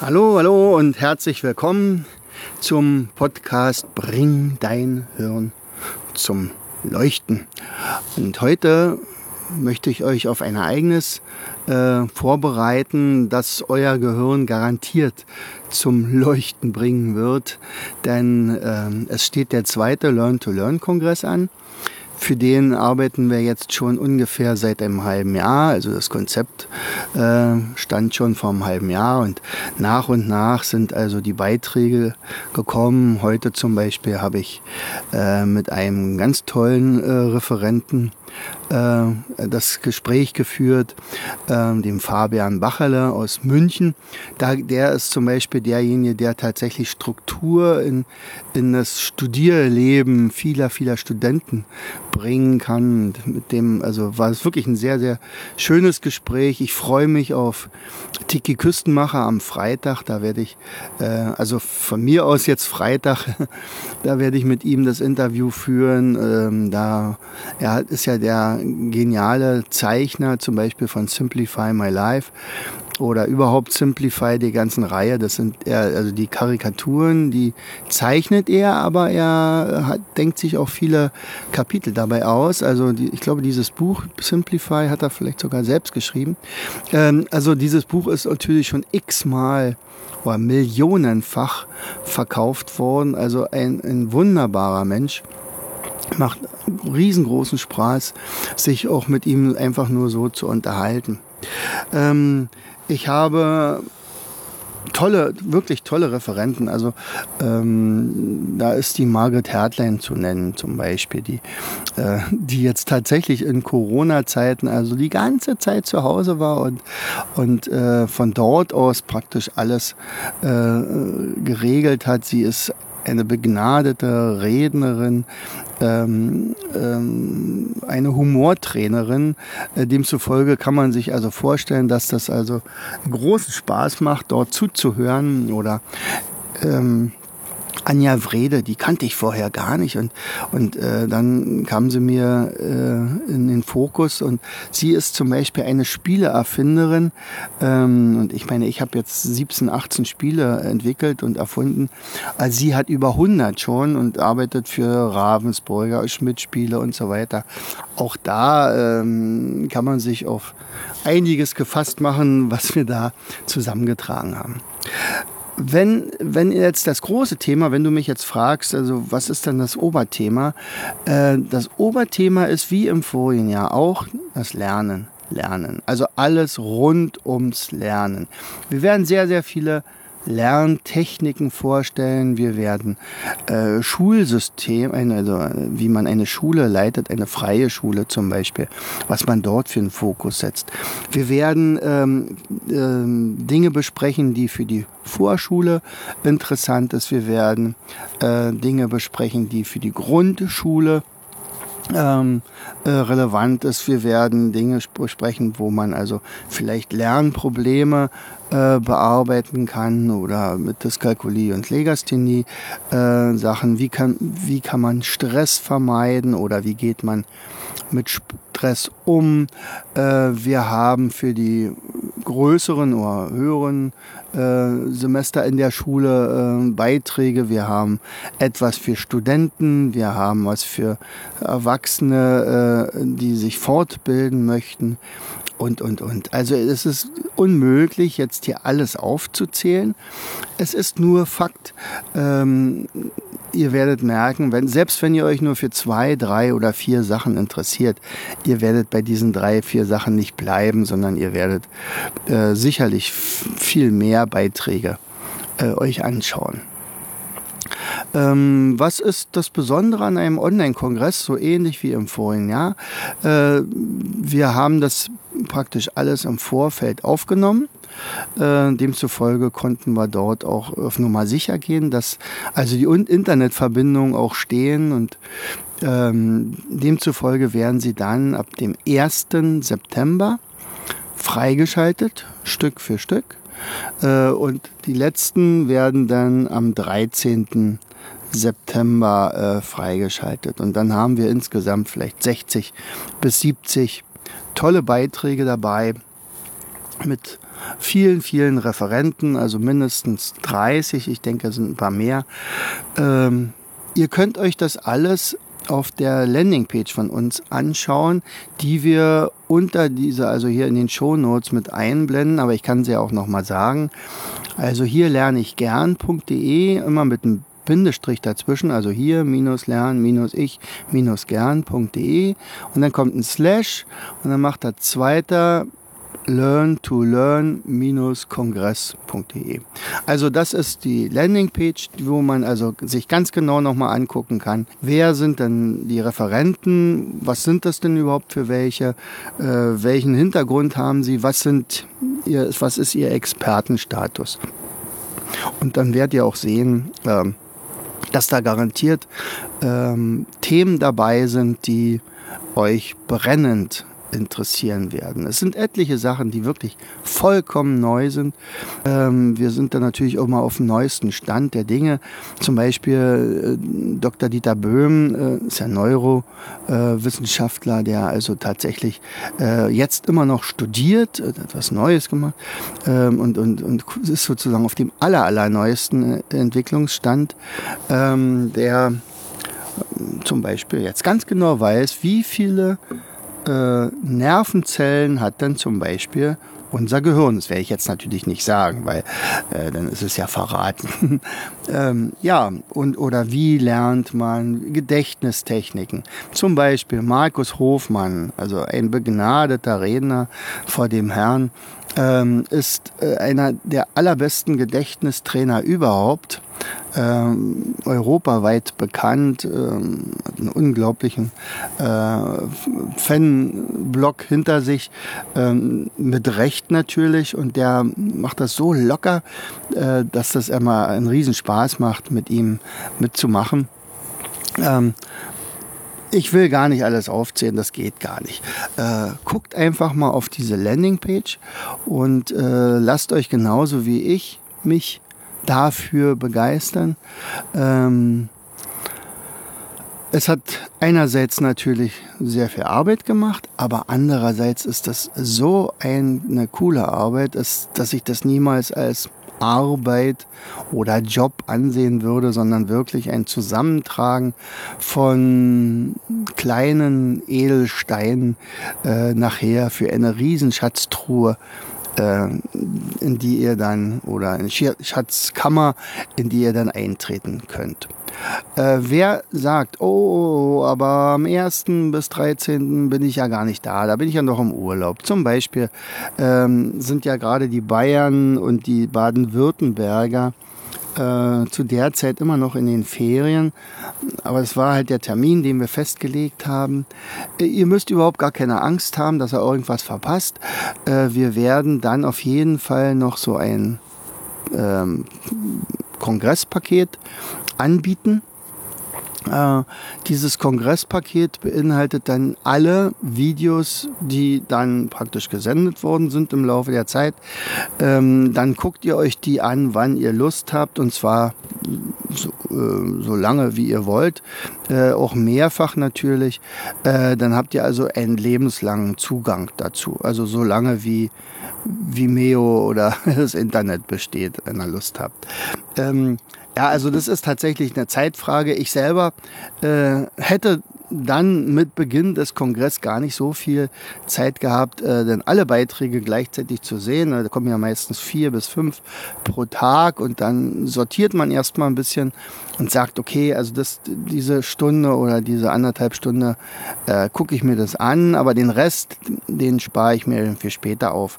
Hallo, hallo und herzlich willkommen zum Podcast Bring dein Hirn zum Leuchten. Und heute möchte ich euch auf ein Ereignis äh, vorbereiten, das euer Gehirn garantiert zum Leuchten bringen wird. Denn äh, es steht der zweite Learn-to-Learn-Kongress an. Für den arbeiten wir jetzt schon ungefähr seit einem halben Jahr. Also das Konzept äh, stand schon vor einem halben Jahr und nach und nach sind also die Beiträge gekommen. Heute zum Beispiel habe ich äh, mit einem ganz tollen äh, Referenten äh, das Gespräch geführt, äh, dem Fabian Bacherle aus München. Der ist zum Beispiel derjenige, der tatsächlich Struktur in, in das Studierleben vieler, vieler Studenten bringen kann. Mit dem, also war es wirklich ein sehr, sehr schönes Gespräch. Ich freue mich auf Tiki Küstenmacher am Freitag. Da werde ich, äh, also von mir aus jetzt Freitag, da werde ich mit ihm das Interview führen. Ähm, da er ist ja der geniale Zeichner zum Beispiel von Simplify My Life oder überhaupt Simplify, die ganzen Reihe. Das sind eher, also die Karikaturen, die zeichnet er, aber er hat, denkt sich auch viele Kapitel dabei aus. Also die, ich glaube, dieses Buch Simplify hat er vielleicht sogar selbst geschrieben. Ähm, also dieses Buch ist natürlich schon x-mal oder millionenfach verkauft worden. Also ein, ein wunderbarer Mensch macht riesengroßen Spaß, sich auch mit ihm einfach nur so zu unterhalten. Ähm, ich habe tolle, wirklich tolle Referenten. Also ähm, da ist die Margaret Hertlein zu nennen zum Beispiel, die, äh, die jetzt tatsächlich in Corona-Zeiten, also die ganze Zeit zu Hause war und, und äh, von dort aus praktisch alles äh, geregelt hat. Sie ist eine begnadete Rednerin, ähm, ähm, eine Humortrainerin. Äh, demzufolge kann man sich also vorstellen, dass das also großen Spaß macht, dort zuzuhören oder ähm, Anja Wrede, die kannte ich vorher gar nicht. Und, und äh, dann kam sie mir äh, in den Fokus und sie ist zum Beispiel eine Spieleerfinderin. Ähm, und ich meine, ich habe jetzt 17, 18 Spiele entwickelt und erfunden. Also sie hat über 100 schon und arbeitet für Ravensburger, Schmidt-Spiele und so weiter. Auch da ähm, kann man sich auf einiges gefasst machen, was wir da zusammengetragen haben wenn, wenn jetzt das große Thema, wenn du mich jetzt fragst, also was ist denn das Oberthema? Äh, das Oberthema ist wie im vorigen Jahr auch das Lernen. Lernen. Also alles rund ums Lernen. Wir werden sehr, sehr viele Lerntechniken vorstellen. Wir werden äh, Schulsystem, also wie man eine Schule leitet, eine freie Schule zum Beispiel, was man dort für einen Fokus setzt. Wir werden ähm, ähm, Dinge besprechen, die für die Vorschule interessant ist. Wir werden äh, Dinge besprechen, die für die Grundschule ähm, äh, relevant ist. Wir werden Dinge besprechen, wo man also vielleicht Lernprobleme äh, bearbeiten kann oder mit Dyskalkulie und Legasthenie äh, Sachen. Wie kann, wie kann man Stress vermeiden oder wie geht man mit Stress um? Äh, wir haben für die größeren oder höheren äh, Semester in der Schule äh, Beiträge, wir haben etwas für Studenten, wir haben was für Erwachsene, äh, die sich fortbilden möchten und, und, und. Also es ist unmöglich, jetzt hier alles aufzuzählen. Es ist nur Fakt. Ähm, ihr werdet merken, wenn, selbst wenn ihr euch nur für zwei, drei oder vier Sachen interessiert, ihr werdet bei diesen drei, vier Sachen nicht bleiben, sondern ihr werdet äh, sicherlich viel mehr Beiträge äh, euch anschauen. Ähm, was ist das Besondere an einem Online-Kongress, so ähnlich wie im vorigen Jahr? Äh, wir haben das praktisch alles im Vorfeld aufgenommen. Äh, demzufolge konnten wir dort auch auf Nummer sicher gehen, dass also die Internetverbindungen auch stehen und ähm, demzufolge werden sie dann ab dem 1. September freigeschaltet, Stück für Stück. Äh, und die letzten werden dann am 13. September äh, freigeschaltet. Und dann haben wir insgesamt vielleicht 60 bis 70 tolle Beiträge dabei mit vielen, vielen Referenten, also mindestens 30, ich denke, es sind ein paar mehr. Ähm, ihr könnt euch das alles auf der Landingpage von uns anschauen, die wir unter dieser, also hier in den Show Notes mit einblenden, aber ich kann sie auch nochmal sagen. Also hier lerne ich gern.de, immer mit einem Bindestrich dazwischen, also hier minus lernen, minus ich, minus gern.de und dann kommt ein Slash und dann macht er zweiter learn to learn-kongress.de. Also das ist die Landingpage, wo man also sich ganz genau nochmal angucken kann, wer sind denn die Referenten, was sind das denn überhaupt für welche, äh, welchen Hintergrund haben sie, was sind ihr, was ist ihr Expertenstatus. Und dann werdet ihr auch sehen, äh, dass da garantiert ähm, Themen dabei sind, die euch brennend interessieren werden. Es sind etliche Sachen, die wirklich vollkommen neu sind. Ähm, wir sind da natürlich auch mal auf dem neuesten Stand der Dinge. Zum Beispiel äh, Dr. Dieter Böhm äh, ist ja Neurowissenschaftler, der also tatsächlich äh, jetzt immer noch studiert, äh, etwas Neues gemacht ähm, und, und, und ist sozusagen auf dem aller, allerneuesten äh, Entwicklungsstand, ähm, der zum Beispiel jetzt ganz genau weiß, wie viele äh, Nervenzellen hat denn zum Beispiel unser Gehirn. Das werde ich jetzt natürlich nicht sagen, weil äh, dann ist es ja verraten. ähm, ja, und oder wie lernt man Gedächtnistechniken? Zum Beispiel Markus Hofmann, also ein begnadeter Redner vor dem Herrn, ähm, ist äh, einer der allerbesten Gedächtnistrainer überhaupt ähm, europaweit bekannt, ähm, einen unglaublichen äh, Fanblock hinter sich, ähm, mit Recht natürlich. Und der macht das so locker, äh, dass das immer einen Riesenspaß macht, mit ihm mitzumachen. Ähm, ich will gar nicht alles aufzählen, das geht gar nicht. Äh, guckt einfach mal auf diese Landingpage und äh, lasst euch genauso wie ich mich dafür begeistern. Ähm, es hat einerseits natürlich sehr viel Arbeit gemacht, aber andererseits ist das so eine coole Arbeit, dass, ich das niemals als Arbeit oder Job ansehen würde, sondern wirklich ein Zusammentragen von kleinen Edelsteinen äh, nachher für eine Riesenschatztruhe äh, in die ihr dann, oder eine Schatzkammer, in die ihr dann eintreten könnt. Äh, wer sagt, oh, aber am 1. bis 13. bin ich ja gar nicht da, da bin ich ja noch im Urlaub. Zum Beispiel ähm, sind ja gerade die Bayern und die Baden-Württemberger äh, zu der Zeit immer noch in den Ferien. Aber es war halt der Termin, den wir festgelegt haben. Äh, ihr müsst überhaupt gar keine Angst haben, dass ihr irgendwas verpasst. Äh, wir werden dann auf jeden Fall noch so ein ähm, Kongresspaket anbieten äh, dieses Kongresspaket beinhaltet dann alle Videos, die dann praktisch gesendet worden sind im Laufe der Zeit. Ähm, dann guckt ihr euch die an, wann ihr Lust habt und zwar so, äh, so lange wie ihr wollt, äh, auch mehrfach natürlich. Äh, dann habt ihr also einen lebenslangen Zugang dazu, also so lange wie Vimeo oder das Internet besteht, wenn ihr Lust habt. Ähm, ja, also das ist tatsächlich eine Zeitfrage. Ich selber äh, hätte dann mit Beginn des Kongresses gar nicht so viel Zeit gehabt, äh, denn alle Beiträge gleichzeitig zu sehen. Da kommen ja meistens vier bis fünf pro Tag und dann sortiert man erstmal ein bisschen und sagt, okay, also das, diese Stunde oder diese anderthalb Stunde äh, gucke ich mir das an, aber den Rest, den spare ich mir für später auf.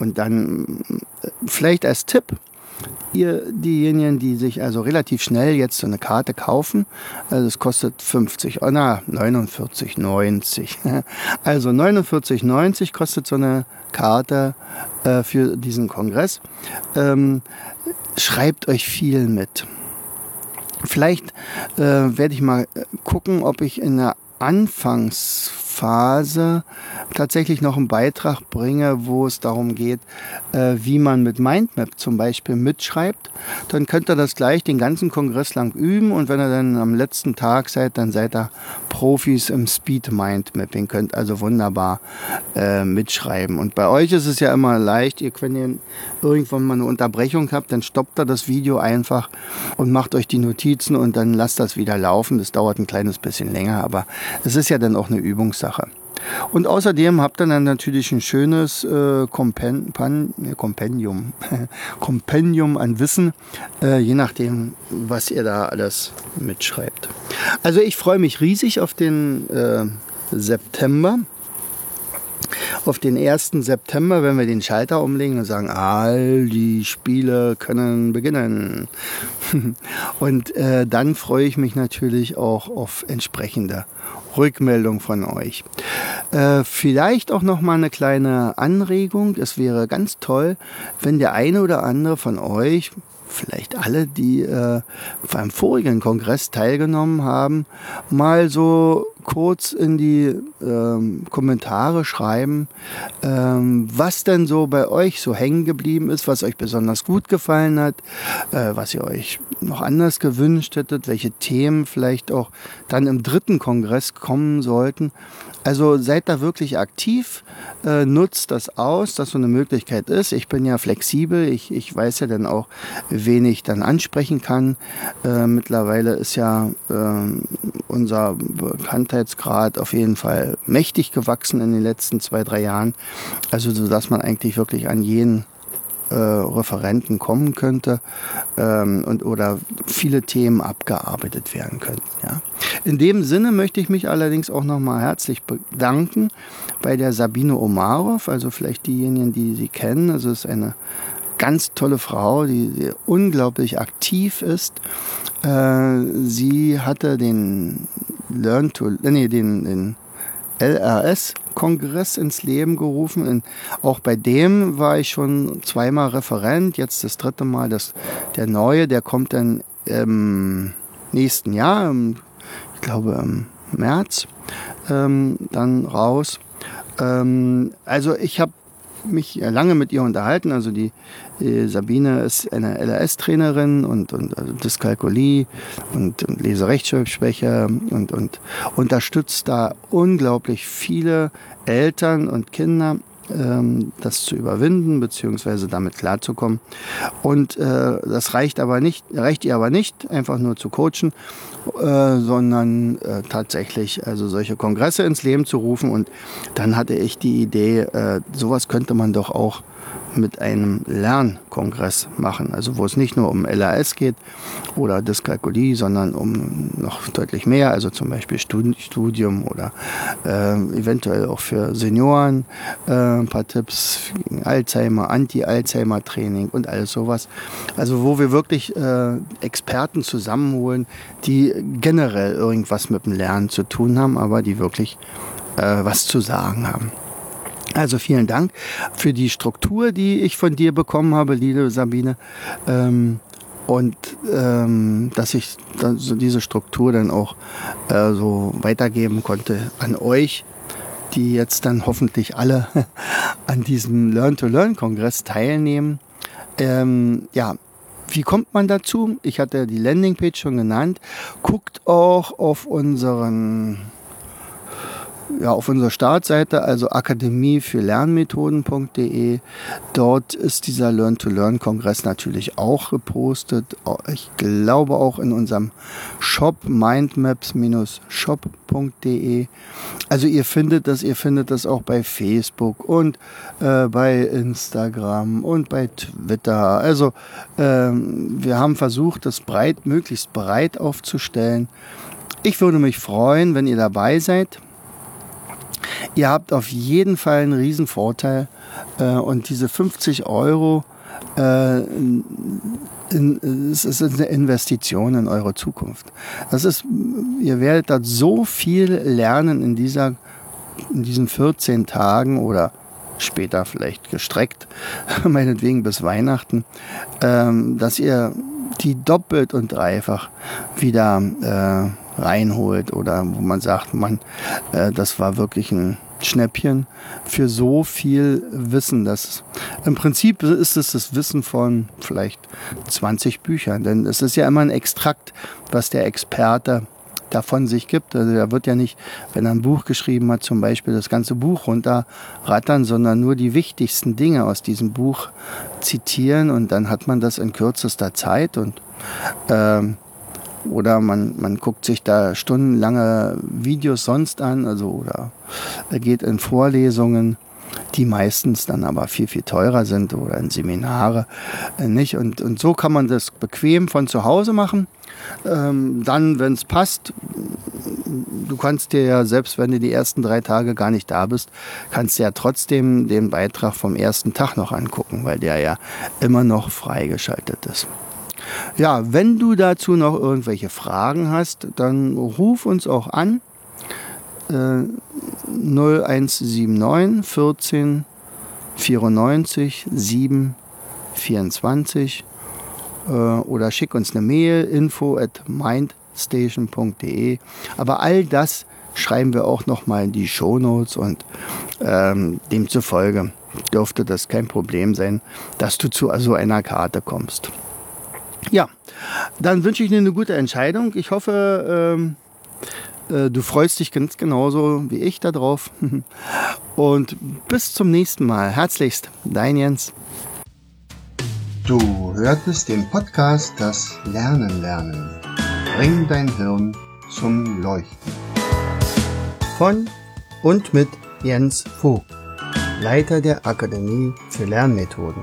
Und dann äh, vielleicht als Tipp, ihr diejenigen, die sich also relativ schnell jetzt so eine Karte kaufen, also es kostet 50, na 49,90. Also 49,90 kostet so eine Karte äh, für diesen Kongress. Ähm, schreibt euch viel mit. Vielleicht äh, werde ich mal gucken, ob ich in der Anfangsphase tatsächlich noch einen Beitrag bringe, wo es darum geht, äh, wie man mit Mindmap zum Beispiel mitschreibt. Dann könnt ihr das gleich den ganzen Kongress lang üben und wenn ihr dann am letzten Tag seid, dann seid ihr Profis im Speed Mindmapping, könnt also wunderbar äh, mitschreiben. Und bei euch ist es ja immer leicht, ihr könnt ihr irgendwann mal eine Unterbrechung habt, dann stoppt ihr das Video einfach und macht euch die Notizen und dann lasst das wieder laufen. Das dauert ein kleines bisschen länger, aber es ist ja dann auch eine Übungssache. Und außerdem habt ihr dann natürlich ein schönes äh, Kompen Pan Kompendium, Kompendium an Wissen, äh, je nachdem, was ihr da alles mitschreibt. Also ich freue mich riesig auf den äh, September. Auf den 1. September, wenn wir den Schalter umlegen und sagen, all die Spiele können beginnen. und äh, dann freue ich mich natürlich auch auf entsprechende Rückmeldung von euch. Äh, vielleicht auch noch mal eine kleine Anregung. Es wäre ganz toll, wenn der eine oder andere von euch vielleicht alle, die äh, beim vorigen Kongress teilgenommen haben, mal so kurz in die ähm, Kommentare schreiben, ähm, was denn so bei euch so hängen geblieben ist, was euch besonders gut gefallen hat, äh, was ihr euch noch anders gewünscht hättet, welche Themen vielleicht auch dann im dritten Kongress kommen sollten. Also seid da wirklich aktiv, äh, nutzt das aus, dass so eine Möglichkeit ist. Ich bin ja flexibel, ich, ich weiß ja dann auch, wen ich dann ansprechen kann. Äh, mittlerweile ist ja äh, unser Bekanntheitsgrad auf jeden Fall mächtig gewachsen in den letzten zwei, drei Jahren. Also so dass man eigentlich wirklich an jeden äh, Referenten kommen könnte ähm, und oder viele Themen abgearbeitet werden könnten. Ja. In dem Sinne möchte ich mich allerdings auch nochmal herzlich bedanken bei der Sabine Omarov, also vielleicht diejenigen, die sie kennen. Also es ist eine ganz tolle Frau, die, die unglaublich aktiv ist. Äh, sie hatte den Learn to, nee, den, den LRS-Kongress ins Leben gerufen. Und auch bei dem war ich schon zweimal Referent, jetzt das dritte Mal. Das, der neue, der kommt dann im nächsten Jahr, im, ich glaube im März, ähm, dann raus. Ähm, also ich habe mich lange mit ihr unterhalten. Also die äh, Sabine ist eine LRS-Trainerin und, und also Dyskalkulie und, und Leserechtschreibschwäche und, und unterstützt da unglaublich viele Eltern und Kinder das zu überwinden beziehungsweise damit klarzukommen. Und äh, das reicht aber nicht, reicht ihr aber nicht, einfach nur zu coachen, äh, sondern äh, tatsächlich also solche Kongresse ins Leben zu rufen. Und dann hatte ich die Idee, äh, sowas könnte man doch auch mit einem Lernkongress machen. Also wo es nicht nur um LAS geht oder Dyskalkulie, sondern um noch deutlich mehr, also zum Beispiel Studium oder äh, eventuell auch für Senioren äh, ein paar Tipps gegen Alzheimer, Anti-Alzheimer-Training und alles sowas. Also wo wir wirklich äh, Experten zusammenholen, die generell irgendwas mit dem Lernen zu tun haben, aber die wirklich äh, was zu sagen haben. Also vielen Dank für die Struktur, die ich von dir bekommen habe, liebe Sabine. Ähm, und ähm, dass ich dann so diese Struktur dann auch äh, so weitergeben konnte an euch, die jetzt dann hoffentlich alle an diesem Learn-to-Learn-Kongress teilnehmen. Ähm, ja, wie kommt man dazu? Ich hatte die Landingpage schon genannt. Guckt auch auf unseren ja, auf unserer Startseite, also Akademie für Lernmethoden.de. Dort ist dieser Learn-to-Learn-Kongress natürlich auch gepostet. Ich glaube auch in unserem Shop mindmaps-shop.de. Also ihr findet das, ihr findet das auch bei Facebook und äh, bei Instagram und bei Twitter. Also ähm, wir haben versucht, das breit, möglichst breit aufzustellen. Ich würde mich freuen, wenn ihr dabei seid. Ihr habt auf jeden Fall einen riesen Vorteil äh, und diese 50 Euro äh, in, es ist eine Investition in eure Zukunft. Das ist, ihr werdet da so viel lernen in, dieser, in diesen 14 Tagen oder später vielleicht gestreckt, meinetwegen bis Weihnachten, ähm, dass ihr die doppelt und dreifach wieder äh, reinholt oder wo man sagt, man, äh, das war wirklich ein Schnäppchen für so viel Wissen. Das, Im Prinzip ist es das Wissen von vielleicht 20 Büchern, denn es ist ja immer ein Extrakt, was der Experte davon sich gibt. Also er wird ja nicht, wenn er ein Buch geschrieben hat, zum Beispiel das ganze Buch runterrattern, sondern nur die wichtigsten Dinge aus diesem Buch zitieren und dann hat man das in kürzester Zeit und ähm, oder man, man guckt sich da stundenlange Videos sonst an, also oder geht in Vorlesungen, die meistens dann aber viel, viel teurer sind oder in Seminare äh, nicht. Und, und so kann man das bequem von zu Hause machen. Ähm, dann, wenn es passt, du kannst dir ja, selbst wenn du die ersten drei Tage gar nicht da bist, kannst du ja trotzdem den Beitrag vom ersten Tag noch angucken, weil der ja immer noch freigeschaltet ist. Ja, wenn du dazu noch irgendwelche Fragen hast, dann ruf uns auch an. Äh, 0179 14 94 7 24 äh, oder schick uns eine Mail info at mindstation.de. Aber all das schreiben wir auch nochmal in die Shownotes und ähm, demzufolge dürfte das kein Problem sein, dass du zu so einer Karte kommst. Ja, dann wünsche ich dir eine gute Entscheidung. Ich hoffe, ähm, äh, du freust dich ganz genauso wie ich darauf. Und bis zum nächsten Mal. Herzlichst, dein Jens. Du hörtest den Podcast Das Lernen lernen. Bring dein Hirn zum Leuchten. Von und mit Jens Vogt, Leiter der Akademie für Lernmethoden.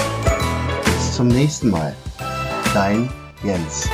zum nächsten Mal. Dein Jens.